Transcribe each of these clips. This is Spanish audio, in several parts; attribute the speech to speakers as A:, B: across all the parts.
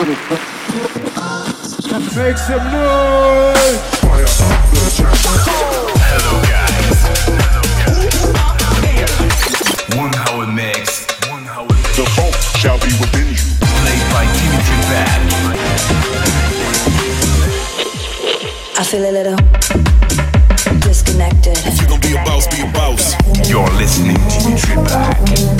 A: Make some noise!
B: Hello guys. One hour mix. One hour mix.
C: The funk shall be within you.
B: Played by Dimitri Bad.
D: I feel a little disconnected.
E: If you gon' be a boss, be a boss.
B: You're listening to Dimitri Bad.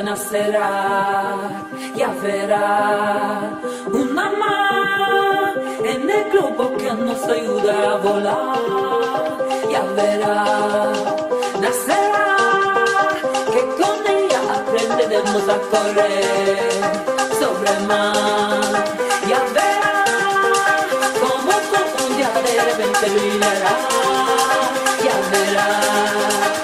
F: nacerá, ya verá. Una más en el globo que nos ayuda a volar, ya verá, nacerá, que con ella aprenderemos a correr sobre mar, ya verá, como un día de repente brillará, ya verá.